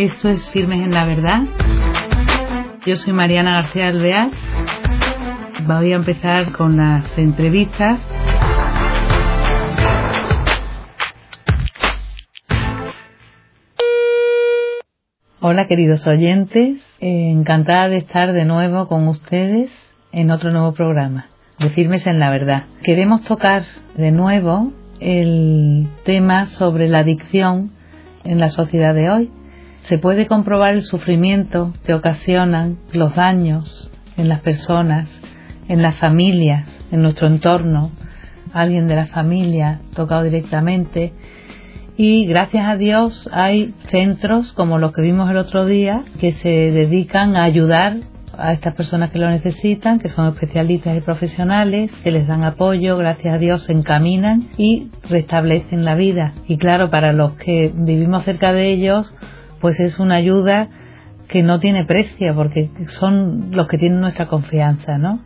Esto es Firmes en la Verdad. Yo soy Mariana García Alvear. Voy a empezar con las entrevistas. Hola queridos oyentes, encantada de estar de nuevo con ustedes en otro nuevo programa de Firmes en la Verdad. Queremos tocar de nuevo el tema sobre la adicción en la sociedad de hoy. Se puede comprobar el sufrimiento que ocasionan los daños en las personas, en las familias, en nuestro entorno, alguien de la familia tocado directamente. Y gracias a Dios hay centros como los que vimos el otro día que se dedican a ayudar a estas personas que lo necesitan, que son especialistas y profesionales, que les dan apoyo, gracias a Dios se encaminan y restablecen la vida. Y claro, para los que vivimos cerca de ellos, pues es una ayuda que no tiene precio, porque son los que tienen nuestra confianza, ¿no?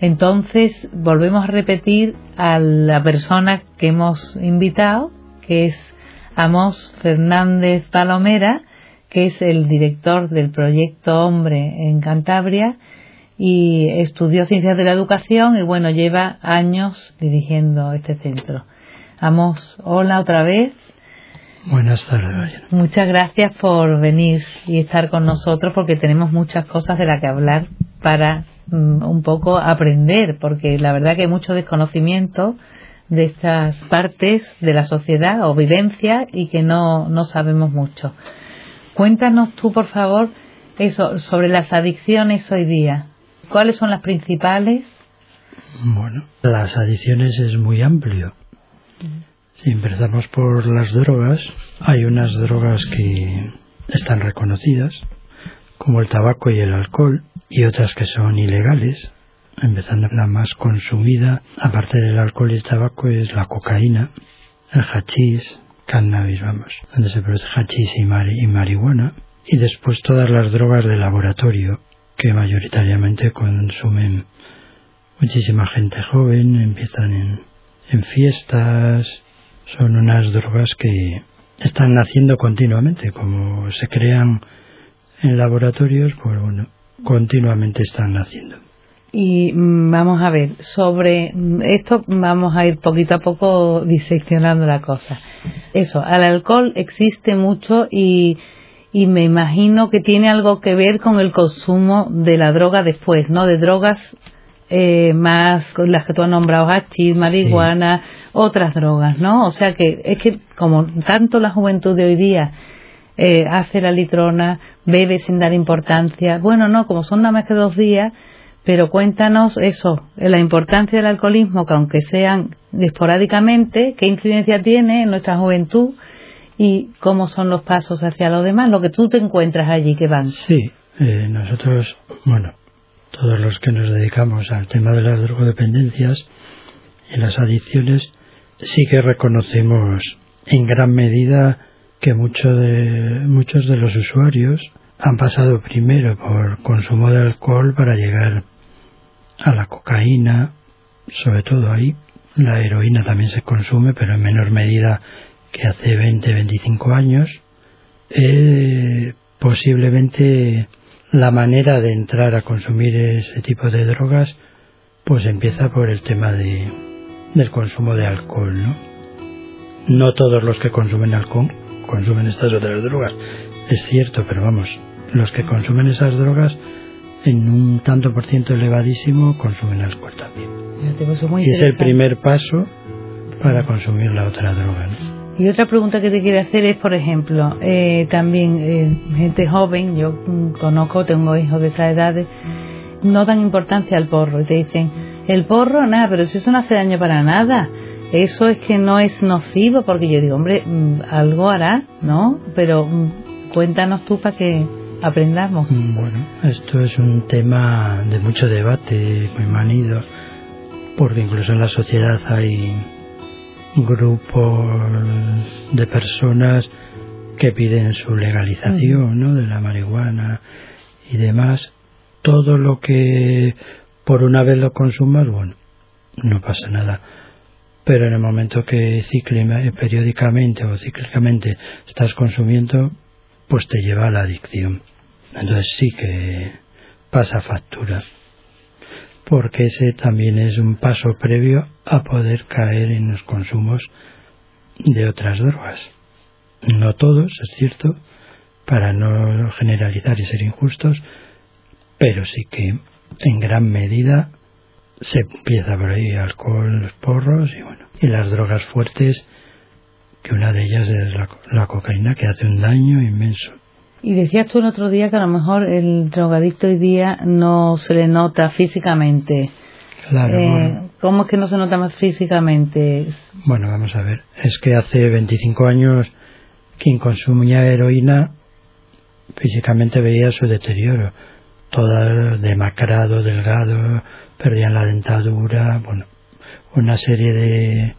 Entonces, volvemos a repetir a la persona que hemos invitado, que es Amos Fernández Palomera, que es el director del proyecto Hombre en Cantabria y estudió Ciencias de la Educación y bueno, lleva años dirigiendo este centro. Amos, hola otra vez. Buenas tardes. Muchas gracias por venir y estar con nosotros porque tenemos muchas cosas de las que hablar para mm, un poco aprender, porque la verdad que hay mucho desconocimiento de estas partes de la sociedad o vivencia y que no, no sabemos mucho. Cuéntanos tú, por favor, eso sobre las adicciones hoy día. ¿Cuáles son las principales? Bueno, las adicciones es muy amplio. Si empezamos por las drogas, hay unas drogas que están reconocidas, como el tabaco y el alcohol, y otras que son ilegales, empezando la más consumida, aparte del alcohol y el tabaco, es la cocaína, el hachís, cannabis, vamos, donde se produce hachís y, y marihuana, y después todas las drogas de laboratorio que mayoritariamente consumen muchísima gente joven, empiezan en fiestas, son unas drogas que están naciendo continuamente, como se crean en laboratorios, pues bueno, continuamente están naciendo. Y mm, vamos a ver, sobre esto vamos a ir poquito a poco diseccionando la cosa. Eso, al alcohol existe mucho y, y me imagino que tiene algo que ver con el consumo de la droga después, ¿no? De drogas eh, más las que tú has nombrado, hachís, marihuana, otras drogas, ¿no? O sea que es que como tanto la juventud de hoy día eh, hace la litrona, bebe sin dar importancia, bueno, no, como son nada más que dos días, pero cuéntanos eso, la importancia del alcoholismo, que aunque sean esporádicamente, qué incidencia tiene en nuestra juventud y cómo son los pasos hacia lo demás, lo que tú te encuentras allí que van. Sí, eh, nosotros, bueno, todos los que nos dedicamos al tema de las drogodependencias y las adicciones, sí que reconocemos en gran medida que mucho de, muchos de los usuarios han pasado primero por consumo de alcohol para llegar a la cocaína, sobre todo ahí. La heroína también se consume, pero en menor medida que hace 20, 25 años. Eh, posiblemente la manera de entrar a consumir ese tipo de drogas pues empieza por el tema de, del consumo de alcohol, ¿no? No todos los que consumen alcohol consumen estas otras drogas, es cierto, pero vamos, los que consumen esas drogas en un tanto por ciento elevadísimo consumen alcohol también. y es el primer paso para consumir la otra droga. Y otra pregunta que te quiero hacer es, por ejemplo, eh, también eh, gente joven, yo conozco, tengo hijos de esas edades, no dan importancia al porro y te dicen, el porro, nada, pero si eso no hace daño para nada, eso es que no es nocivo, porque yo digo, hombre, mm, algo hará, ¿no? Pero mm, cuéntanos tú para que aprendamos. Mm, bueno, esto es un tema de mucho debate, muy manido, porque incluso en la sociedad hay grupos de personas que piden su legalización, ¿no? De la marihuana y demás. Todo lo que por una vez lo consumas, bueno, no pasa nada. Pero en el momento que cicle, periódicamente o cíclicamente estás consumiendo, pues te lleva a la adicción. Entonces sí que pasa factura, porque ese también es un paso previo a poder caer en los consumos de otras drogas. No todos, es cierto, para no generalizar y ser injustos, pero sí que en gran medida se empieza por ahí alcohol, los porros y bueno, y las drogas fuertes, que una de ellas es la, la cocaína que hace un daño inmenso. Y decías tú el otro día que a lo mejor el drogadicto hoy día no se le nota físicamente. Claro. Eh, ¿Cómo es que no se nota más físicamente? Bueno, vamos a ver. Es que hace 25 años quien consumía heroína físicamente veía su deterioro. Toda demacrado, delgado, perdían la dentadura, bueno, una serie de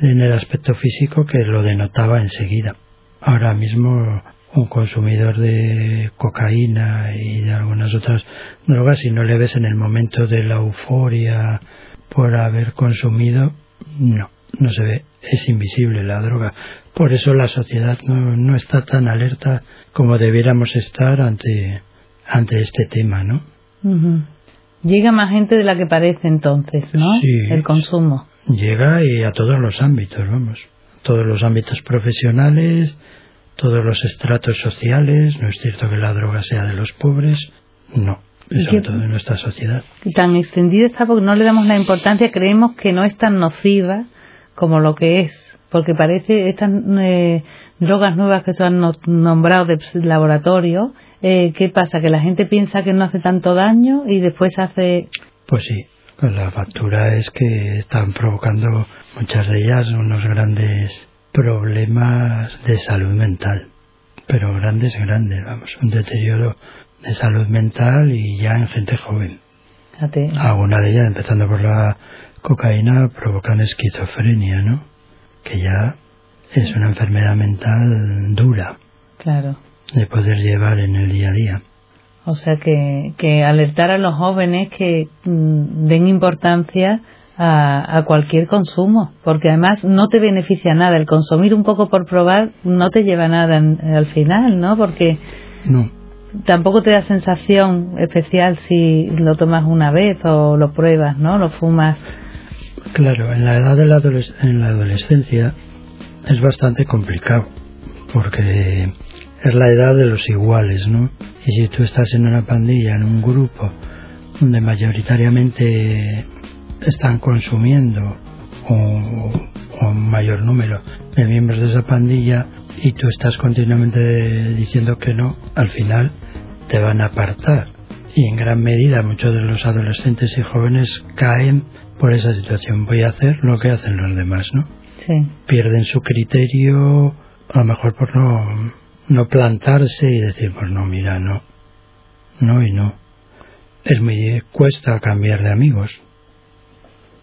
en el aspecto físico que lo denotaba enseguida. Ahora mismo un consumidor de cocaína y de algunas otras drogas, si no le ves en el momento de la euforia por haber consumido, no, no se ve, es invisible la droga. Por eso la sociedad no, no está tan alerta como debiéramos estar ante, ante este tema, ¿no? Llega más gente de la que parece entonces, ¿no? Sí. El consumo. Llega y a todos los ámbitos, vamos. Todos los ámbitos profesionales, todos los estratos sociales. No es cierto que la droga sea de los pobres, no. ¿Y sobre todo en nuestra sociedad. Tan extendida está porque no le damos la importancia, creemos que no es tan nociva como lo que es. Porque parece estas eh, drogas nuevas que se han no- nombrado de laboratorio, eh, ¿qué pasa? Que la gente piensa que no hace tanto daño y después hace... Pues sí, la factura es que están provocando muchas de ellas unos grandes problemas de salud mental. Pero grandes, grandes, vamos, un deterioro de salud mental y ya en gente joven. Alguna de ellas, empezando por la cocaína, provocan esquizofrenia, ¿no? Que ya es una enfermedad mental dura claro. de poder llevar en el día a día. O sea que, que alertar a los jóvenes que mm, den importancia a, a cualquier consumo, porque además no te beneficia nada. El consumir un poco por probar no te lleva nada en- al final, ¿no? Porque No, tampoco te da sensación especial si lo tomas una vez o lo pruebas, ¿no? Lo fumas. Claro, en la edad de la, adoles- en la adolescencia es bastante complicado, porque es la edad de los iguales, ¿no? Y si tú estás en una pandilla, en un grupo, donde mayoritariamente están consumiendo un mayor número de miembros de esa pandilla y tú estás continuamente diciendo que no, al final te van a apartar. Y en gran medida muchos de los adolescentes y jóvenes caen por esa situación. Voy a hacer lo que hacen los demás, ¿no? Sí, Pierden su criterio, a lo mejor por no, no plantarse y decir, pues no, mira, no, no y no. Es muy, cuesta cambiar de amigos.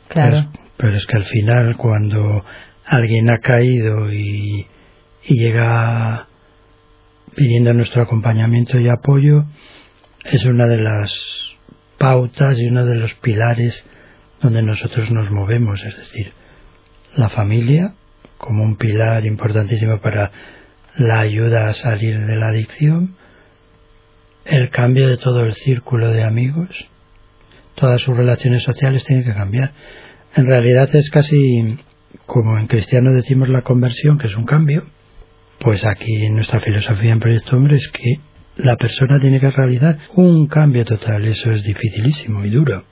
Claro. Pero, es que al final cuando alguien ha caído y, y llega pidiendo nuestro acompañamiento y apoyo, es una de las pautas y uno de los pilares donde nosotros nos movemos, es decir, la familia como un pilar importantísimo para la ayuda a salir de la adicción, el cambio de todo el círculo de amigos, todas sus relaciones sociales tienen que cambiar. En realidad es casi como en cristiano decimos la conversión, que es un cambio, pues aquí en nuestra filosofía en Proyecto Hombre es que la persona tiene que realizar un cambio total. Eso es dificilísimo y duro.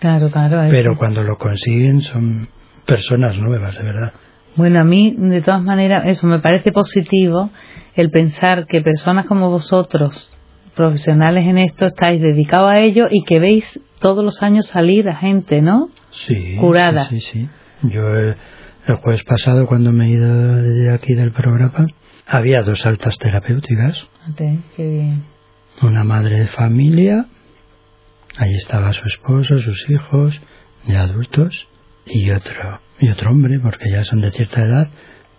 Claro, claro. es- Pero cuando lo consiguen son personas nuevas, de verdad. Bueno, a mí, de todas maneras, eso me parece positivo el pensar que personas como vosotros, profesionales en esto, estáis dedicados a ello y que veis todos los años salir a gente, ¿no? Sí. Curada. Sí, sí. Yo el, el jueves pasado, cuando me he ido de aquí del programa, había dos altas terapéuticas. Fíjate, qué bien. Una madre de familia, ahí estaba su esposo, sus hijos, de adultos, y otro, y otro hombre, porque ya son de cierta edad,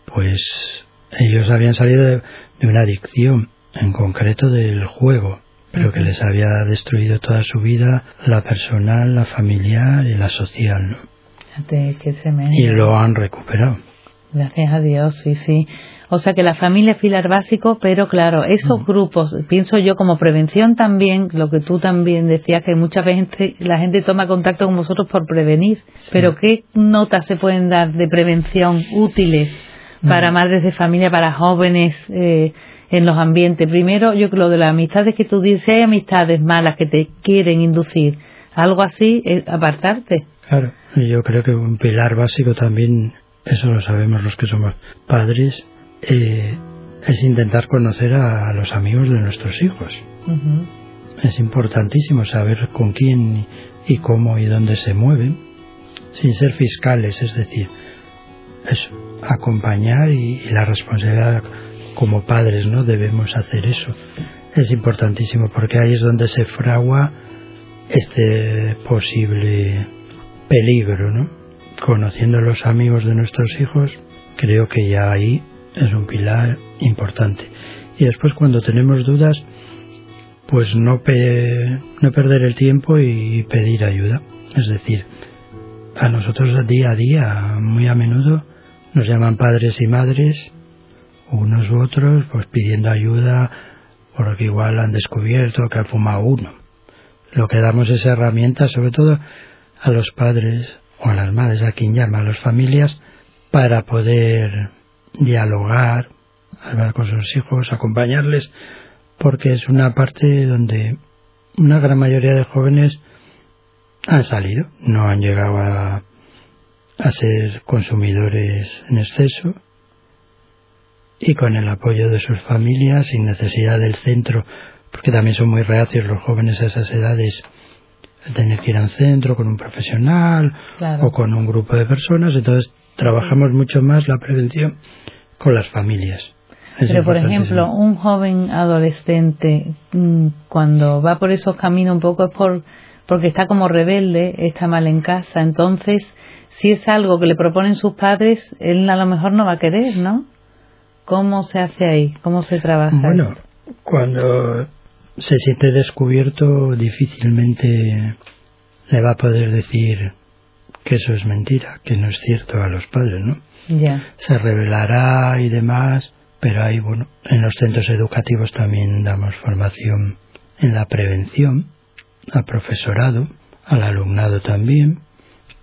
pues ellos habían salido de, de una adicción, en concreto del juego, pero que les había destruido toda su vida, la personal, la familiar y la social, ¿no? Fíjate, qué. Y lo han recuperado. Gracias a Dios, sí, sí. O sea que la familia es pilar básico, pero claro, esos grupos, pienso yo como prevención también, lo que tú también decías, que muchas veces la gente toma contacto con vosotros por prevenir, pero ¿qué notas se pueden dar de prevención útiles para madres de familia, para jóvenes? Eh, en los ambientes. Primero, yo creo de las amistades que tú dices, si hay amistades malas que te quieren inducir, algo así, es apartarte. Claro, yo creo que un pilar básico también, eso lo sabemos los que somos padres, eh, es intentar conocer a, los amigos de nuestros hijos. Es importantísimo saber con quién y cómo y dónde se mueven, sin ser fiscales, es decir, eso, acompañar y, y la responsabilidad como padres, ¿no? Debemos hacer eso. Es importantísimo porque ahí es donde se fragua este posible peligro, ¿no? Conociendo a los amigos de nuestros hijos, creo que ya ahí es un pilar importante. Y después cuando tenemos dudas, pues no, no perder el tiempo y pedir ayuda. Es decir, a nosotros día a día, muy a menudo, nos llaman padres y madres, unos u otros, pues pidiendo ayuda porque igual han descubierto que ha fumado uno. Lo que damos es herramientas, sobre todo a los padres o a las madres, a quien llama, a las familias, para poder dialogar, hablar con sus hijos, acompañarles, porque es una parte donde una gran mayoría de jóvenes han salido, no han llegado a, a ser consumidores en exceso y con el apoyo de sus familias, sin necesidad del centro, porque también son muy reacios los jóvenes a esas edades a tener que ir a un centro con un profesional o con un grupo de personas, entonces trabajamos mucho más la prevención con las familias. Pero, por ejemplo, un joven adolescente, mm, cuando va por esos caminos un poco es por, porque está como rebelde, está mal en casa. Entonces, si es algo que le proponen sus padres, él a lo mejor no va a querer, ¿no? ¿Cómo se hace ahí? ¿Cómo se trabaja? Bueno, cuando se siente descubierto, difícilmente le va a poder decir que eso es mentira, que no es cierto a los padres, ¿no? Ya. Se revelará y demás, pero ahí, bueno, en los centros educativos también damos formación en la prevención, al profesorado, al alumnado también,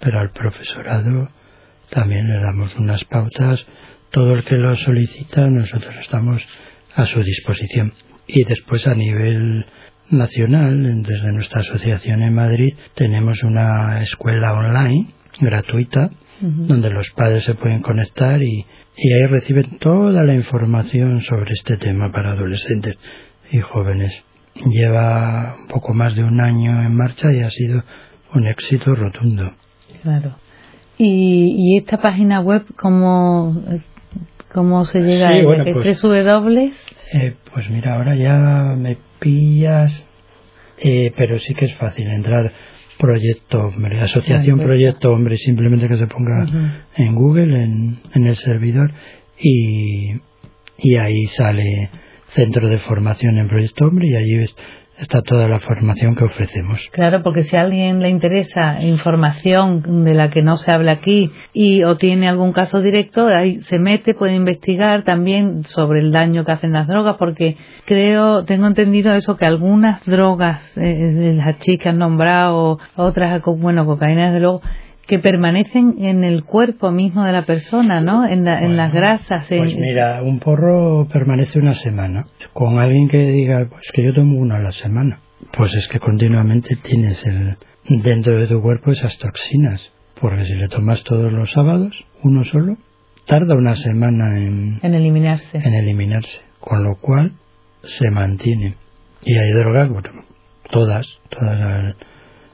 pero al profesorado también le damos unas pautas. Todo el que lo solicita, nosotros estamos a su disposición. Y después a nivel nacional, desde nuestra asociación en Madrid, tenemos una escuela online gratuita donde los padres se pueden conectar y, y ahí reciben toda la información sobre este tema para adolescentes y jóvenes. Lleva un poco más de un año en marcha y ha sido un éxito rotundo. Claro. ¿Y, y esta página web cómo, cómo se llega sí, a bueno, pues, W? Eh, pues mira, ahora ya me pillas, eh, pero sí que es fácil entrar. Proyecto Hombre, Asociación Proyecto. Hombre, simplemente que se ponga en Google, en, en el servidor, y, y ahí sale Centro de Formación en Proyecto Hombre, y allí está toda la formación que ofrecemos. Claro, porque si a alguien le interesa información de la que no se habla aquí y o tiene algún caso directo, ahí se mete, puede investigar también sobre el daño que hacen las drogas, porque creo, tengo entendido eso, que algunas drogas, eh, las chicas nombrado, otras, bueno, cocaína desde luego, que permanecen en el cuerpo mismo de la persona, ¿no? En, en las grasas. Pues mira, un porro permanece una semana. Con alguien que diga, pues que yo tomo uno a la semana, pues es que continuamente tienes el, dentro de tu cuerpo esas toxinas. Porque si le tomas todos los sábados, uno solo, tarda una semana en, en eliminarse. En eliminarse. Con lo cual se mantiene. Y hay drogas, bueno, todas, todas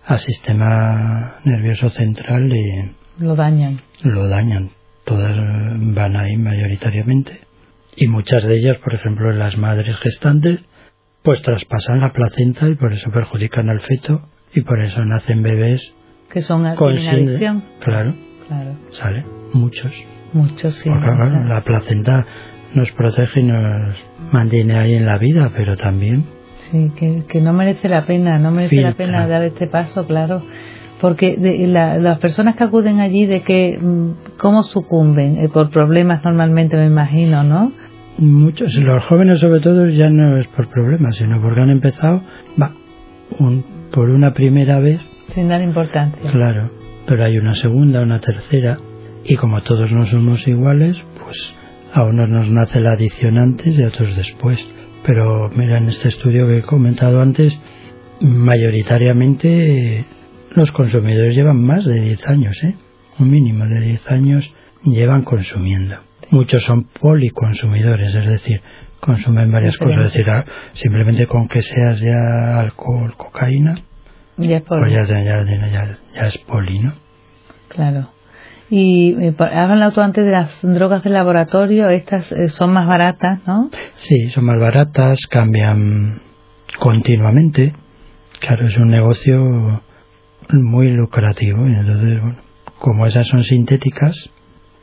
al sistema nervioso central le lo dañan. Lo dañan. Todas van ahí mayoritariamente. Y muchas de ellas, por ejemplo, las madres gestantes, pues traspasan la placenta y por eso perjudican al feto y por eso nacen bebés que son con adicción. Claro. Claro. Sale muchos. Muchos, sí. Porque, la placenta nos protege y nos mantiene ahí en la vida, pero también Sí, que, que no merece la pena, no merece la pena dar este paso, claro, Porque de, las personas que acuden allí, de que, mm, ¿cómo sucumben? Eh, por problemas normalmente, me imagino, ¿no? Muchos, los jóvenes sobre todo ya no es por problemas, sino porque han empezado, va, un, por una primera vez. Sin dar importancia. Claro, pero hay una segunda, una tercera, y como todos no somos iguales, pues a unos nos nace la adicción antes y a otros después. Pero mira, en este estudio que he comentado antes, mayoritariamente los consumidores llevan más de 10 años, ¿eh? un mínimo de 10 años llevan consumiendo. Muchos son policonsumidores, es decir, consumen varias cosas, es decir, ah, simplemente con que seas ya alcohol, cocaína, ya es poli. pues ya, ya, ya, ya es poli, ¿no? Claro. Y eh, has hablado tú antes de las drogas de laboratorio, estas eh, son más baratas, ¿no? Sí, son más baratas, cambian continuamente. Claro, es un negocio muy lucrativo y entonces, bueno, como esas son sintéticas,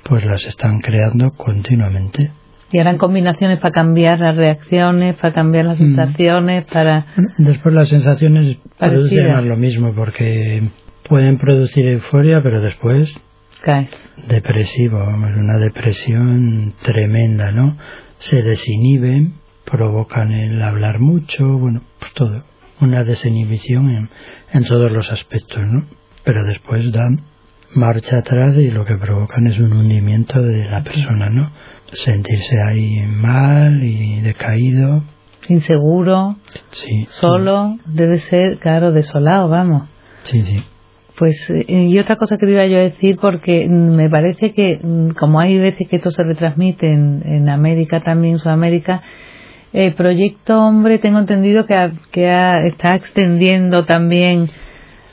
pues las están creando continuamente. Y harán combinaciones para cambiar las reacciones, para cambiar las mm. sensaciones, para... Después las sensaciones producen lo mismo, porque pueden producir euforia, pero después... Depresivo, vamos, una depresión tremenda, ¿no? Se desinhiben, provocan el hablar mucho, bueno, pues todo. Una desinhibición en, en todos los aspectos, ¿no? Pero después dan marcha atrás y lo que provocan es un hundimiento de la persona, ¿no? Sentirse ahí mal y decaído. Inseguro. Sí. Solo. Debe ser, claro, desolado, vamos. Sí, sí. Pues, eh, y otra cosa que iba yo a decir, porque me parece que, mm, como hay veces que esto se retransmite en, América también, Sudamérica, el proyecto Hombre, tengo entendido que, que está extendiendo también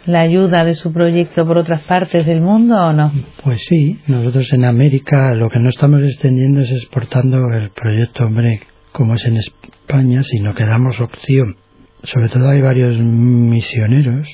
la ayuda de su proyecto por otras partes del mundo o no? Pues sí, nosotros en América lo que no estamos extendiendo es exportando el proyecto Hombre como es en España, sino que damos opción. Sobre todo hay varios misioneros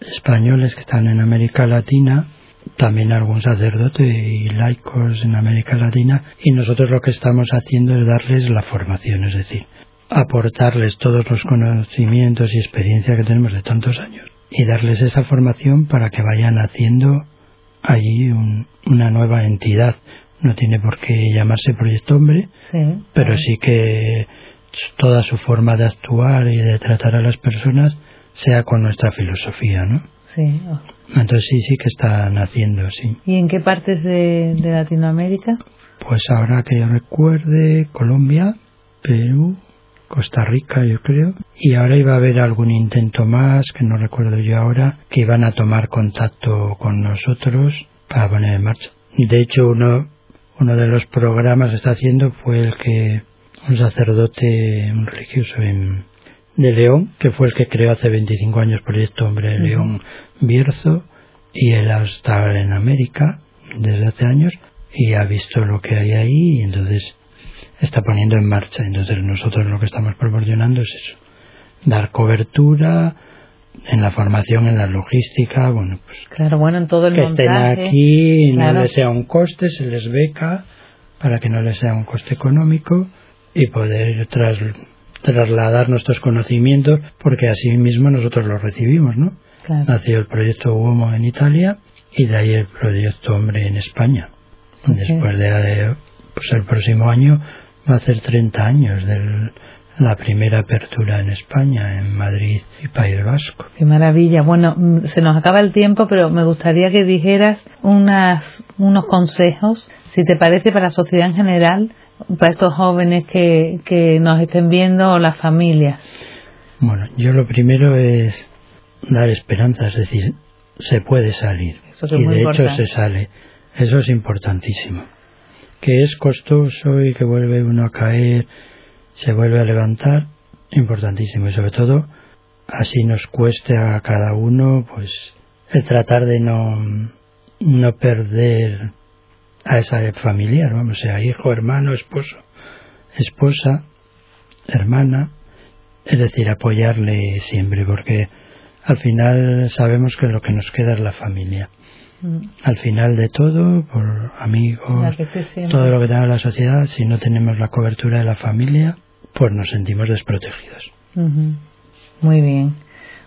españoles que están en América Latina, también algún sacerdote y laicos en América Latina, y nosotros lo que estamos haciendo es darles la formación, es decir, aportarles todos los conocimientos y experiencia que tenemos de tantos años y darles esa formación para que vayan haciendo allí una nueva entidad. No tiene por qué llamarse Proyecto Hombre, pero sí que toda su forma de actuar y de tratar a las personas sea con nuestra filosofía, ¿no? Sí. Entonces sí, sí que están haciendo, sí. ¿Y en qué partes de, de Latinoamérica? Pues ahora que yo recuerde, Colombia, Perú, Costa Rica, yo creo, y ahora iba a haber algún intento más, que no recuerdo yo ahora, que iban a tomar contacto con nosotros para poner en marcha. De hecho, uno, uno de los programas que está haciendo fue el que un sacerdote, un religioso en, de León, que fue el que creó hace 25 años Proyecto Hombre de León Bierzo, y él está en América desde hace años y ha visto lo que hay ahí y entonces está poniendo en marcha. Entonces nosotros lo que estamos proporcionando es eso, dar cobertura en la formación, en la logística, bueno, pues claro, bueno, en todo el que estén aquí, no les sea un coste, se les beca para que no les sea un coste económico y poder trasladar nuestros conocimientos porque así mismo nosotros los recibimos, ¿no? Nació el proyecto Uomo en Italia y de ahí el proyecto Hombre en España. Después de, pues el próximo año va a hacer 30 años de la primera apertura en España, en Madrid y País Vasco. Qué maravilla. Bueno, mm, se nos acaba el tiempo, pero me gustaría que dijeras unas, unos consejos, si te parece, para la sociedad en general, para estos jóvenes que, que nos estén viendo o las familias. Bueno, yo lo primero es dar esperanza, es decir, se puede salir. y de hecho se sale. Eso es importantísimo que es costoso y que vuelve uno a caer, se vuelve a levantar, importantísimo y sobre todo así nos cueste a cada uno pues el tratar de no, no perder a esa familiar, vamos, sea hijo, hermano, esposo, esposa, hermana, es decir, apoyarle siempre, porque al final sabemos que lo que nos queda es la familia. Al final de todo, por amigos, todo lo que tenga la sociedad, si no tenemos la cobertura de la familia, pues nos sentimos desprotegidos. Muy bien.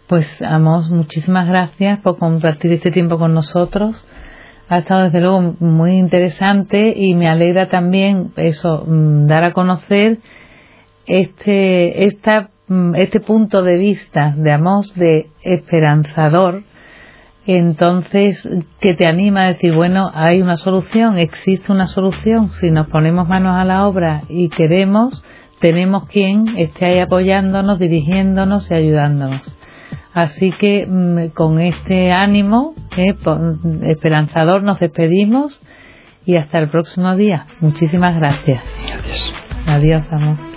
Pues, Amos, muchísimas gracias por compartir este tiempo con nosotros. Ha estado desde luego muy interesante y me alegra también eso, mm, dar a conocer este, esta, mm, este punto de vista de Amos de esperanzador, entonces que te anima a decir, bueno, hay una solución, existe una solución, si nos ponemos manos a la obra y queremos, tenemos quien esté ahí apoyándonos, dirigiéndonos y ayudándonos. Así que mm, con este ánimo eh, esperanzador nos despedimos y hasta el próximo día. Muchísimas gracias. Adiós. Adiós, amor.